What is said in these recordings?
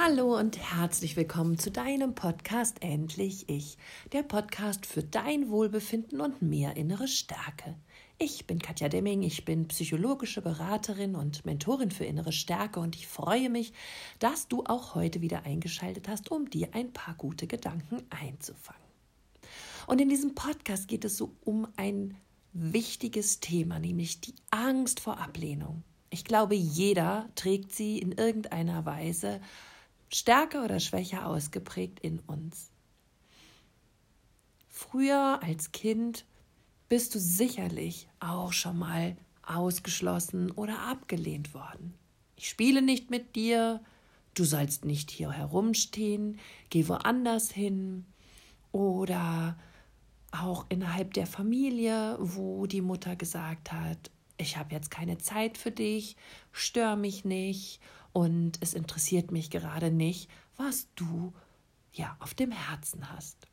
Hallo und herzlich willkommen zu deinem Podcast Endlich Ich, der Podcast für dein Wohlbefinden und mehr innere Stärke. Ich bin Katja Demming, ich bin psychologische Beraterin und Mentorin für innere Stärke und ich freue mich, dass du auch heute wieder eingeschaltet hast, um dir ein paar gute Gedanken einzufangen. Und in diesem Podcast geht es so um ein wichtiges Thema, nämlich die Angst vor Ablehnung. Ich glaube, jeder trägt sie in irgendeiner Weise stärker oder schwächer ausgeprägt in uns. Früher als Kind bist du sicherlich auch schon mal ausgeschlossen oder abgelehnt worden. Ich spiele nicht mit dir, du sollst nicht hier herumstehen, geh woanders hin oder auch innerhalb der Familie, wo die Mutter gesagt hat, ich habe jetzt keine Zeit für dich, stör mich nicht und es interessiert mich gerade nicht, was du ja auf dem Herzen hast.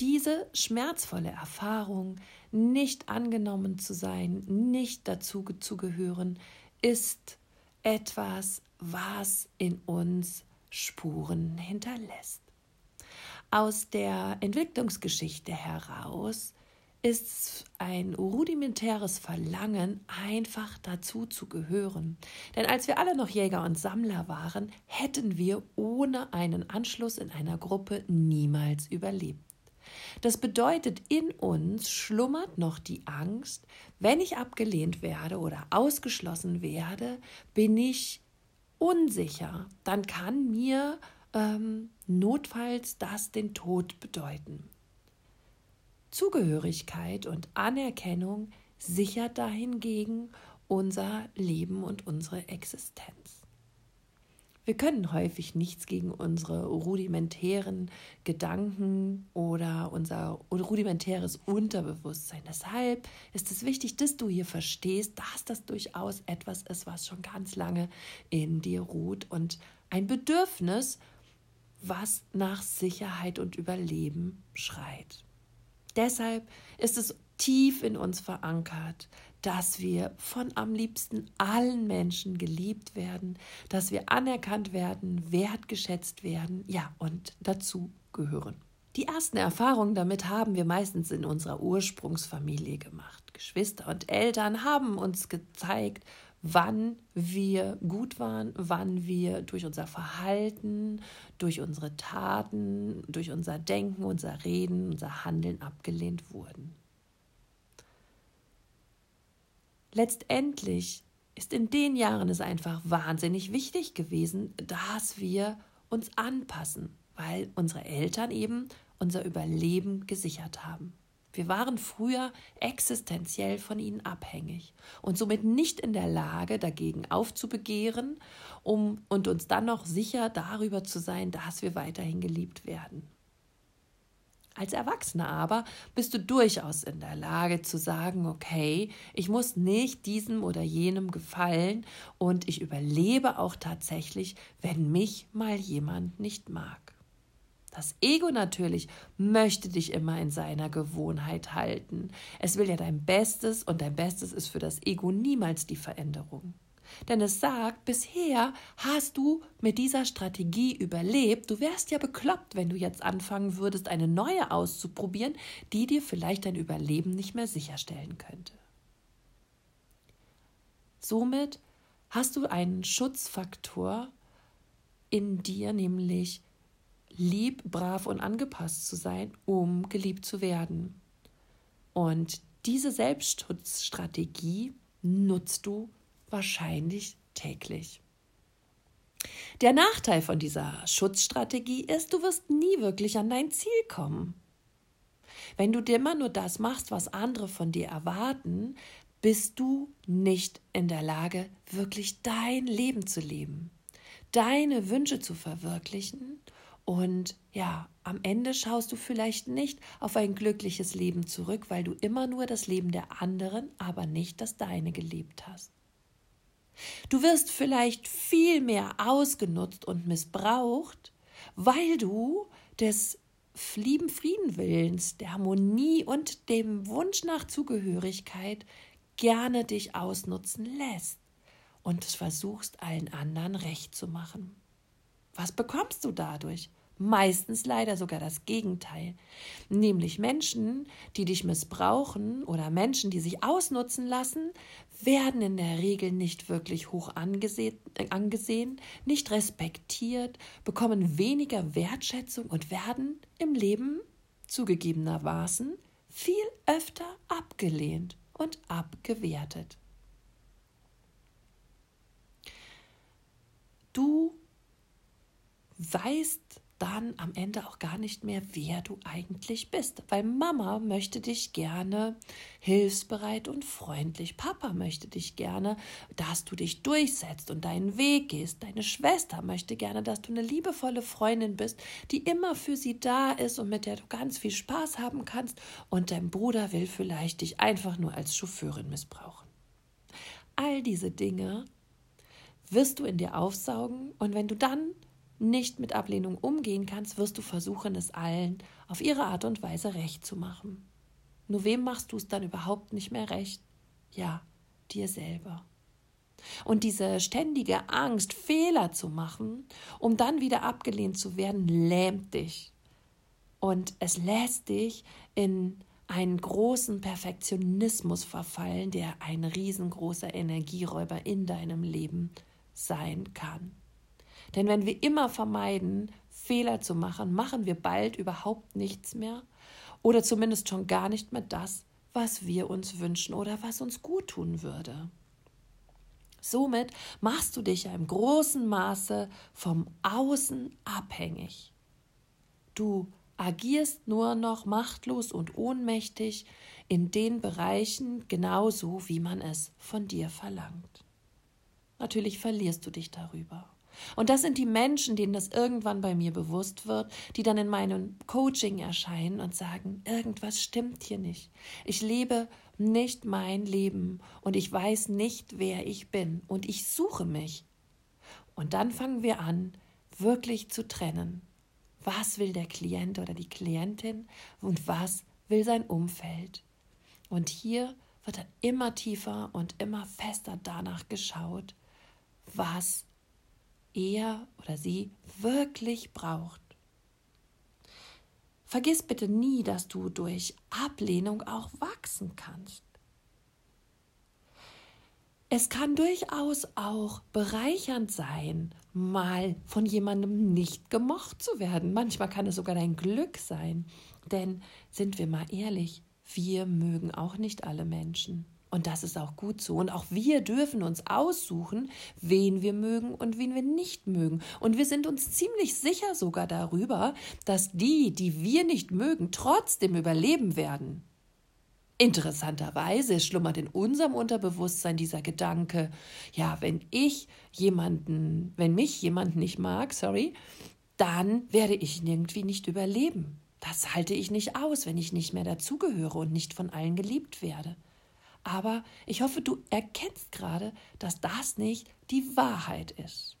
Diese schmerzvolle Erfahrung, nicht angenommen zu sein, nicht dazu zu gehören, ist etwas, was in uns Spuren hinterlässt. Aus der Entwicklungsgeschichte heraus ist ein rudimentäres Verlangen, einfach dazu zu gehören. Denn als wir alle noch Jäger und Sammler waren, hätten wir ohne einen Anschluss in einer Gruppe niemals überlebt. Das bedeutet, in uns schlummert noch die Angst, wenn ich abgelehnt werde oder ausgeschlossen werde, bin ich unsicher. Dann kann mir ähm, notfalls das den Tod bedeuten. Zugehörigkeit und Anerkennung sichert dahingegen unser Leben und unsere Existenz. Wir können häufig nichts gegen unsere rudimentären Gedanken oder unser rudimentäres Unterbewusstsein. Deshalb ist es wichtig, dass du hier verstehst, dass das durchaus etwas ist, was schon ganz lange in dir ruht und ein Bedürfnis, was nach Sicherheit und Überleben schreit. Deshalb ist es tief in uns verankert, dass wir von am liebsten allen Menschen geliebt werden, dass wir anerkannt werden, wertgeschätzt werden, ja, und dazu gehören. Die ersten Erfahrungen damit haben wir meistens in unserer Ursprungsfamilie gemacht. Geschwister und Eltern haben uns gezeigt, wann wir gut waren, wann wir durch unser Verhalten, durch unsere Taten, durch unser Denken, unser Reden, unser Handeln abgelehnt wurden. Letztendlich ist in den Jahren es einfach wahnsinnig wichtig gewesen, dass wir uns anpassen, weil unsere Eltern eben unser Überleben gesichert haben. Wir waren früher existenziell von ihnen abhängig und somit nicht in der Lage, dagegen aufzubegehren, um und uns dann noch sicher darüber zu sein, dass wir weiterhin geliebt werden. Als Erwachsener aber bist du durchaus in der Lage zu sagen, okay, ich muss nicht diesem oder jenem gefallen und ich überlebe auch tatsächlich, wenn mich mal jemand nicht mag. Das Ego natürlich möchte dich immer in seiner Gewohnheit halten. Es will ja dein Bestes und dein Bestes ist für das Ego niemals die Veränderung. Denn es sagt, bisher hast du mit dieser Strategie überlebt. Du wärst ja bekloppt, wenn du jetzt anfangen würdest, eine neue auszuprobieren, die dir vielleicht dein Überleben nicht mehr sicherstellen könnte. Somit hast du einen Schutzfaktor in dir, nämlich lieb, brav und angepasst zu sein, um geliebt zu werden. Und diese Selbstschutzstrategie nutzt du wahrscheinlich täglich. Der Nachteil von dieser Schutzstrategie ist, du wirst nie wirklich an dein Ziel kommen. Wenn du dir immer nur das machst, was andere von dir erwarten, bist du nicht in der Lage, wirklich dein Leben zu leben, deine Wünsche zu verwirklichen und ja, am Ende schaust du vielleicht nicht auf ein glückliches Leben zurück, weil du immer nur das Leben der anderen, aber nicht das deine gelebt hast. Du wirst vielleicht viel mehr ausgenutzt und missbraucht, weil du des lieben Friedenwillens, der Harmonie und dem Wunsch nach Zugehörigkeit gerne dich ausnutzen lässt und versuchst allen anderen recht zu machen. Was bekommst du dadurch? Meistens leider sogar das Gegenteil, nämlich Menschen, die dich missbrauchen oder Menschen, die sich ausnutzen lassen, werden in der Regel nicht wirklich hoch angesehen, angesehen, nicht respektiert, bekommen weniger Wertschätzung und werden im Leben zugegebenermaßen viel öfter abgelehnt und abgewertet. Du weißt dann am Ende auch gar nicht mehr, wer du eigentlich bist. Weil Mama möchte dich gerne hilfsbereit und freundlich. Papa möchte dich gerne, dass du dich durchsetzt und deinen Weg gehst. Deine Schwester möchte gerne, dass du eine liebevolle Freundin bist, die immer für sie da ist und mit der du ganz viel Spaß haben kannst. Und dein Bruder will vielleicht dich einfach nur als Chauffeurin missbrauchen. All diese Dinge wirst du in dir aufsaugen und wenn du dann nicht mit Ablehnung umgehen kannst, wirst du versuchen, es allen auf ihre Art und Weise recht zu machen. Nur wem machst du es dann überhaupt nicht mehr recht? Ja, dir selber. Und diese ständige Angst, Fehler zu machen, um dann wieder abgelehnt zu werden, lähmt dich. Und es lässt dich in einen großen Perfektionismus verfallen, der ein riesengroßer Energieräuber in deinem Leben sein kann. Denn wenn wir immer vermeiden, Fehler zu machen, machen wir bald überhaupt nichts mehr oder zumindest schon gar nicht mehr das, was wir uns wünschen oder was uns gut tun würde. Somit machst du dich ja im großen Maße vom Außen abhängig. Du agierst nur noch machtlos und ohnmächtig in den Bereichen genauso, wie man es von dir verlangt. Natürlich verlierst du dich darüber. Und das sind die Menschen, denen das irgendwann bei mir bewusst wird, die dann in meinem Coaching erscheinen und sagen, irgendwas stimmt hier nicht. Ich lebe nicht mein Leben und ich weiß nicht, wer ich bin und ich suche mich. Und dann fangen wir an, wirklich zu trennen. Was will der Klient oder die Klientin und was will sein Umfeld? Und hier wird dann immer tiefer und immer fester danach geschaut, was er oder sie wirklich braucht. Vergiss bitte nie, dass du durch Ablehnung auch wachsen kannst. Es kann durchaus auch bereichernd sein, mal von jemandem nicht gemocht zu werden. Manchmal kann es sogar dein Glück sein. Denn sind wir mal ehrlich, wir mögen auch nicht alle Menschen. Und das ist auch gut so. Und auch wir dürfen uns aussuchen, wen wir mögen und wen wir nicht mögen. Und wir sind uns ziemlich sicher sogar darüber, dass die, die wir nicht mögen, trotzdem überleben werden. Interessanterweise schlummert in unserem Unterbewusstsein dieser Gedanke, ja, wenn ich jemanden, wenn mich jemand nicht mag, sorry, dann werde ich irgendwie nicht überleben. Das halte ich nicht aus, wenn ich nicht mehr dazugehöre und nicht von allen geliebt werde. Aber ich hoffe, du erkennst gerade, dass das nicht die Wahrheit ist.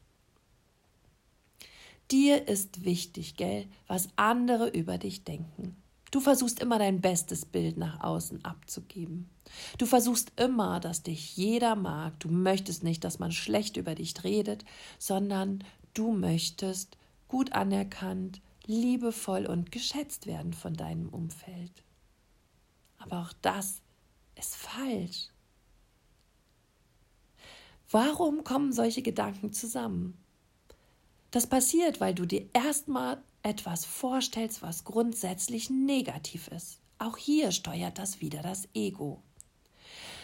Dir ist wichtig, gell, was andere über dich denken. Du versuchst immer dein bestes Bild nach außen abzugeben. Du versuchst immer, dass dich jeder mag. Du möchtest nicht, dass man schlecht über dich redet, sondern du möchtest gut anerkannt, liebevoll und geschätzt werden von deinem Umfeld. Aber auch das ist falsch. Warum kommen solche Gedanken zusammen? Das passiert, weil du dir erstmal etwas vorstellst, was grundsätzlich negativ ist. Auch hier steuert das wieder das Ego.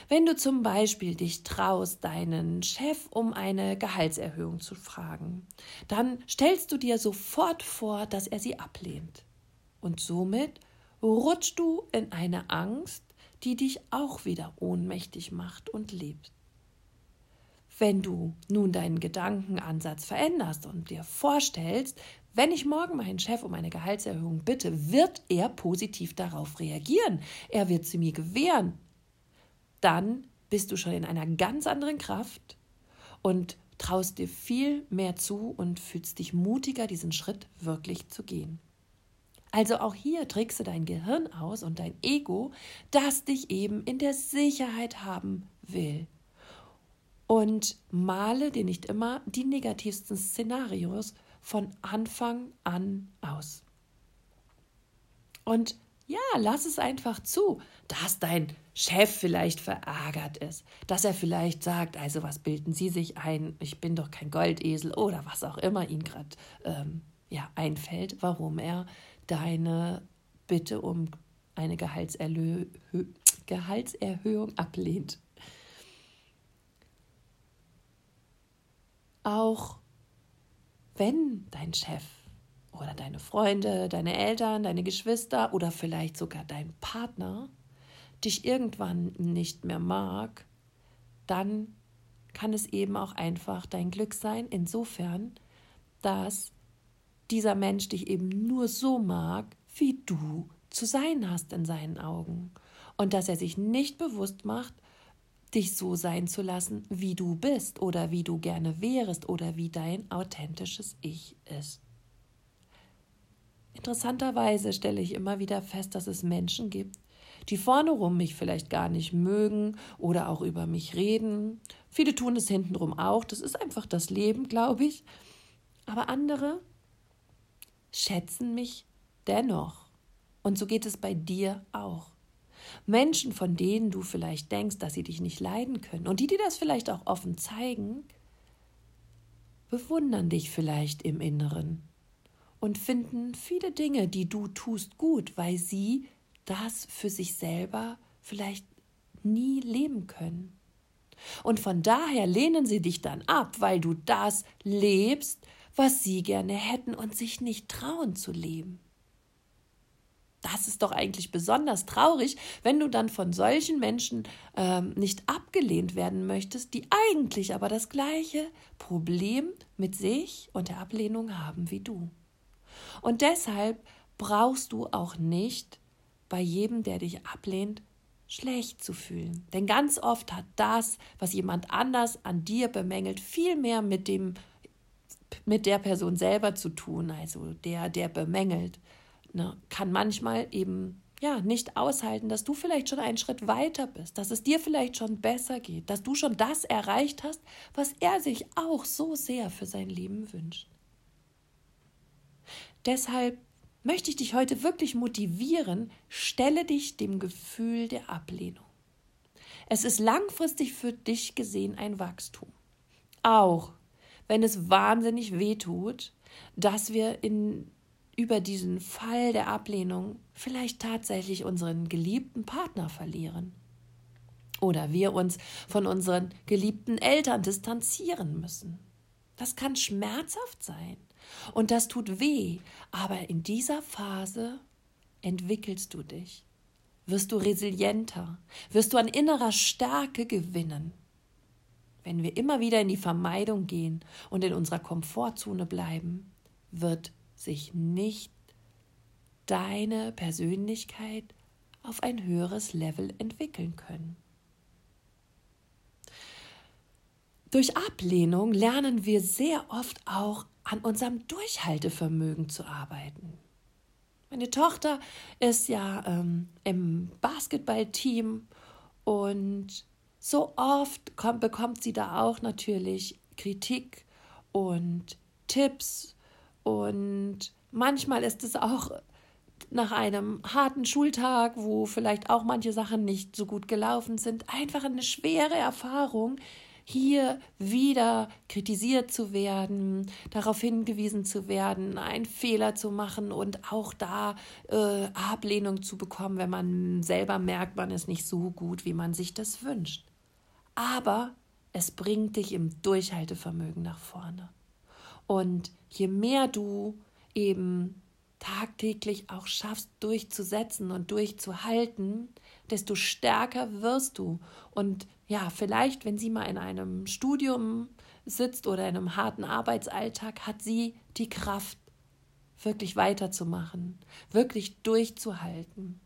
Wenn du zum Beispiel dich traust, deinen Chef um eine Gehaltserhöhung zu fragen, dann stellst du dir sofort vor, dass er sie ablehnt. Und somit rutschst du in eine Angst, die dich auch wieder ohnmächtig macht und lebt. Wenn du nun deinen Gedankenansatz veränderst und dir vorstellst, wenn ich morgen meinen Chef um eine Gehaltserhöhung bitte, wird er positiv darauf reagieren. Er wird sie mir gewähren. Dann bist du schon in einer ganz anderen Kraft und traust dir viel mehr zu und fühlst dich mutiger, diesen Schritt wirklich zu gehen. Also auch hier trickst du dein Gehirn aus und dein Ego, das dich eben in der Sicherheit haben will. und male dir nicht immer die negativsten Szenarios von Anfang an aus. Und ja, lass es einfach zu, dass dein Chef vielleicht verärgert ist, dass er vielleicht sagt, also was bilden Sie sich ein, ich bin doch kein Goldesel oder was auch immer ihn gerade ähm, ja, einfällt, warum er deine Bitte um eine Gehaltserlö Gehaltserhöhung ablehnt. Auch wenn dein Chef oder deine Freunde, deine Eltern, deine Geschwister oder vielleicht sogar dein Partner dich irgendwann nicht mehr mag, dann kann es eben auch einfach dein Glück sein, insofern, dass dieser Mensch dich eben nur so mag, wie du zu sein hast in seinen Augen. Und dass er sich nicht bewusst macht, dich so sein zu lassen, wie du bist oder wie du gerne wärest oder wie dein authentisches Ich ist. Interessanterweise stelle ich immer wieder fest, dass es Menschen gibt, die vorne rum mich vielleicht gar nicht mögen oder auch über mich reden. Viele tun es hintenrum auch. Das ist einfach das Leben, glaube ich. Aber andere schätzen mich dennoch. Und so geht es bei dir auch. Menschen, von denen du vielleicht denkst, dass sie dich nicht leiden können und die dir das vielleicht auch offen zeigen, bewundern dich vielleicht im Inneren und finden viele Dinge, die du tust, gut, weil sie das für sich selber vielleicht nie leben können. Und von daher lehnen sie dich dann ab, weil du das lebst, was sie gerne hätten und sich nicht trauen zu leben. Das ist doch eigentlich besonders traurig, wenn du dann von solchen Menschen ähm, nicht abgelehnt werden möchtest, die eigentlich aber das gleiche Problem mit sich und der Ablehnung haben wie du. Und deshalb brauchst du auch nicht bei jedem, der dich ablehnt, schlecht zu fühlen. Denn ganz oft hat das, was jemand anders an dir bemängelt, viel mehr mit dem mit der Person selber zu tun, also der, der bemängelt, ne, kann manchmal eben ja nicht aushalten, dass du vielleicht schon einen Schritt weiter bist, dass es dir vielleicht schon besser geht, dass du schon das erreicht hast, was er sich auch so sehr für sein Leben wünscht. Deshalb möchte ich dich heute wirklich motivieren, stelle dich dem Gefühl der Ablehnung. Es ist langfristig für dich gesehen ein Wachstum. Auch wenn es wahnsinnig weh tut, dass wir in über diesen Fall der Ablehnung vielleicht tatsächlich unseren geliebten Partner verlieren. Oder wir uns von unseren geliebten Eltern distanzieren müssen. Das kann schmerzhaft sein und das tut weh, aber in dieser Phase entwickelst du dich, wirst du resilienter, wirst du an innerer Stärke gewinnen. Wenn wir immer wieder in die Vermeidung gehen und in unserer Komfortzone bleiben, wird sich nicht deine Persönlichkeit auf ein höheres Level entwickeln können. Durch Ablehnung lernen wir sehr oft auch an unserem Durchhaltevermögen zu arbeiten. Meine Tochter ist ja ähm, im Basketballteam und so oft kommt, bekommt sie da auch natürlich Kritik und Tipps und manchmal ist es auch nach einem harten Schultag, wo vielleicht auch manche Sachen nicht so gut gelaufen sind, einfach eine schwere Erfahrung, hier wieder kritisiert zu werden, darauf hingewiesen zu werden, einen Fehler zu machen und auch da äh, Ablehnung zu bekommen, wenn man selber merkt, man ist nicht so gut, wie man sich das wünscht. Aber es bringt dich im Durchhaltevermögen nach vorne. Und je mehr du eben tagtäglich auch schaffst, durchzusetzen und durchzuhalten, desto stärker wirst du. Und ja, vielleicht, wenn sie mal in einem Studium sitzt oder in einem harten Arbeitsalltag, hat sie die Kraft, wirklich weiterzumachen, wirklich durchzuhalten.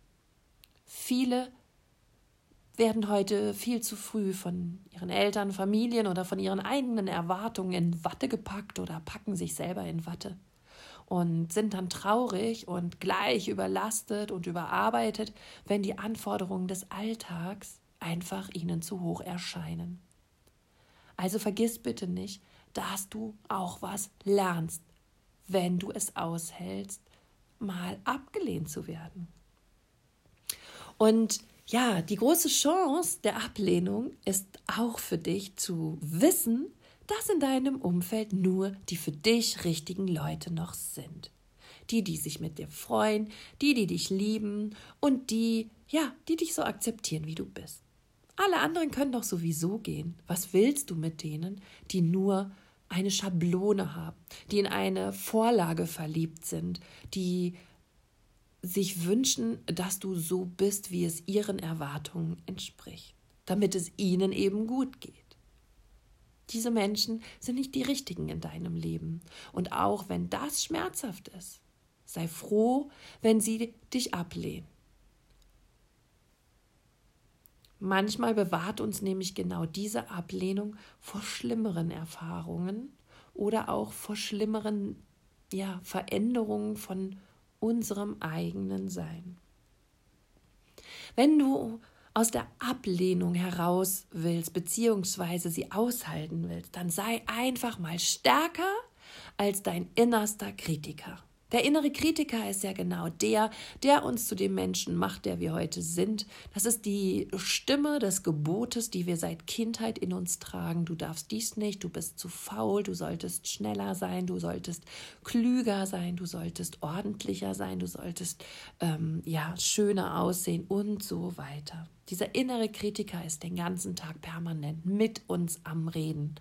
Viele werden heute viel zu früh von ihren Eltern, Familien oder von ihren eigenen Erwartungen in Watte gepackt oder packen sich selber in Watte und sind dann traurig und gleich überlastet und überarbeitet, wenn die Anforderungen des Alltags einfach ihnen zu hoch erscheinen. Also vergiss bitte nicht, dass du auch was lernst, wenn du es aushältst, mal abgelehnt zu werden. Und ja, die große Chance der Ablehnung ist auch für dich zu wissen, dass in deinem Umfeld nur die für dich richtigen Leute noch sind. Die, die sich mit dir freuen, die, die dich lieben und die, ja, die dich so akzeptieren, wie du bist. Alle anderen können doch sowieso gehen. Was willst du mit denen, die nur eine Schablone haben, die in eine Vorlage verliebt sind, die sich wünschen, dass du so bist, wie es ihren Erwartungen entspricht, damit es ihnen eben gut geht. Diese Menschen sind nicht die richtigen in deinem Leben. Und auch wenn das schmerzhaft ist, sei froh, wenn sie dich ablehnen. Manchmal bewahrt uns nämlich genau diese Ablehnung vor schlimmeren Erfahrungen oder auch vor schlimmeren ja, Veränderungen von unserem eigenen Sein. Wenn du aus der Ablehnung heraus willst, beziehungsweise sie aushalten willst, dann sei einfach mal stärker als dein innerster Kritiker. Der innere Kritiker ist ja genau der, der uns zu dem Menschen macht, der wir heute sind. Das ist die Stimme des Gebotes, die wir seit Kindheit in uns tragen. Du darfst dies nicht, du bist zu faul, du solltest schneller sein, du solltest klüger sein, du solltest ordentlicher sein, du solltest ähm, ja schöner aussehen und so weiter. Dieser innere Kritiker ist den ganzen Tag permanent mit uns am Reden.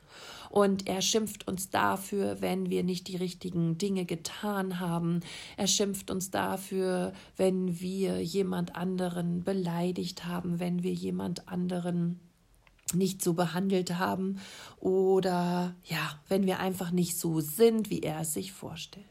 Und er schimpft uns dafür, wenn wir nicht die richtigen Dinge getan haben. Er schimpft uns dafür, wenn wir jemand anderen beleidigt haben, wenn wir jemand anderen nicht so behandelt haben oder ja, wenn wir einfach nicht so sind, wie er es sich vorstellt.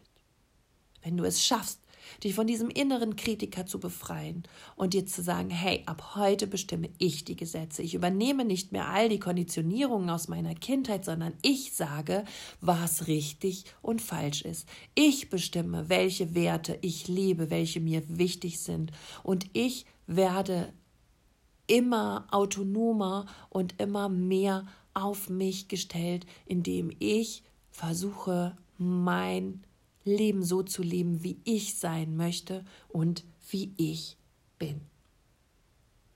Wenn du es schaffst, dich von diesem inneren Kritiker zu befreien und dir zu sagen, hey, ab heute bestimme ich die Gesetze. Ich übernehme nicht mehr all die Konditionierungen aus meiner Kindheit, sondern ich sage, was richtig und falsch ist. Ich bestimme, welche Werte ich lebe, welche mir wichtig sind und ich werde immer autonomer und immer mehr auf mich gestellt, indem ich versuche, mein Leben so zu leben, wie ich sein möchte und wie ich bin.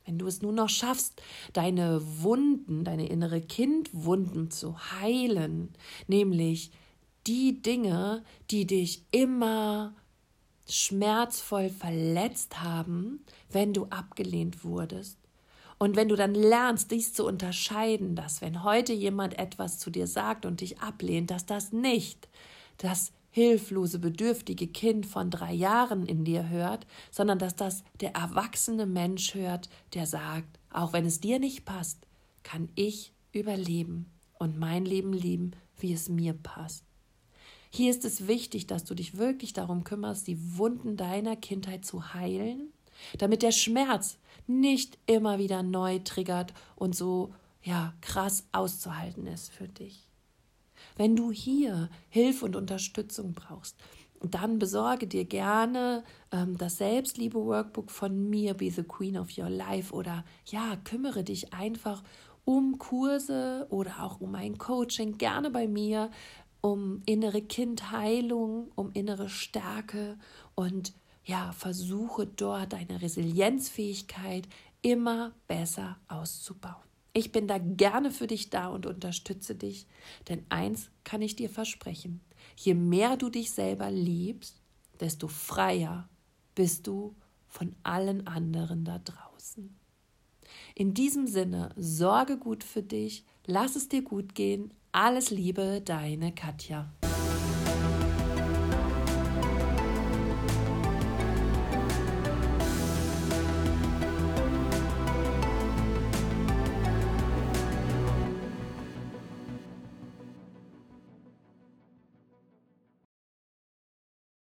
Wenn du es nur noch schaffst, deine Wunden, deine innere Kindwunden zu heilen, nämlich die Dinge, die dich immer schmerzvoll verletzt haben, wenn du abgelehnt wurdest. Und wenn du dann lernst, dies zu unterscheiden, dass wenn heute jemand etwas zu dir sagt und dich ablehnt, dass das nicht das hilflose, bedürftige Kind von drei Jahren in dir hört, sondern dass das der erwachsene Mensch hört, der sagt, auch wenn es dir nicht passt, kann ich überleben und mein Leben leben, wie es mir passt. Hier ist es wichtig, dass du dich wirklich darum kümmerst, die Wunden deiner Kindheit zu heilen, damit der Schmerz nicht immer wieder neu triggert und so ja krass auszuhalten ist für dich. Wenn du hier Hilfe und Unterstützung brauchst, dann besorge dir gerne ähm, das Selbstliebe-Workbook von mir, Be the Queen of Your Life, oder ja, kümmere dich einfach um Kurse oder auch um ein Coaching, gerne bei mir, um innere Kindheilung, um innere Stärke und ja, versuche dort deine Resilienzfähigkeit immer besser auszubauen. Ich bin da gerne für dich da und unterstütze dich, denn eins kann ich dir versprechen, je mehr du dich selber liebst, desto freier bist du von allen anderen da draußen. In diesem Sinne, sorge gut für dich, lass es dir gut gehen, alles Liebe, deine Katja.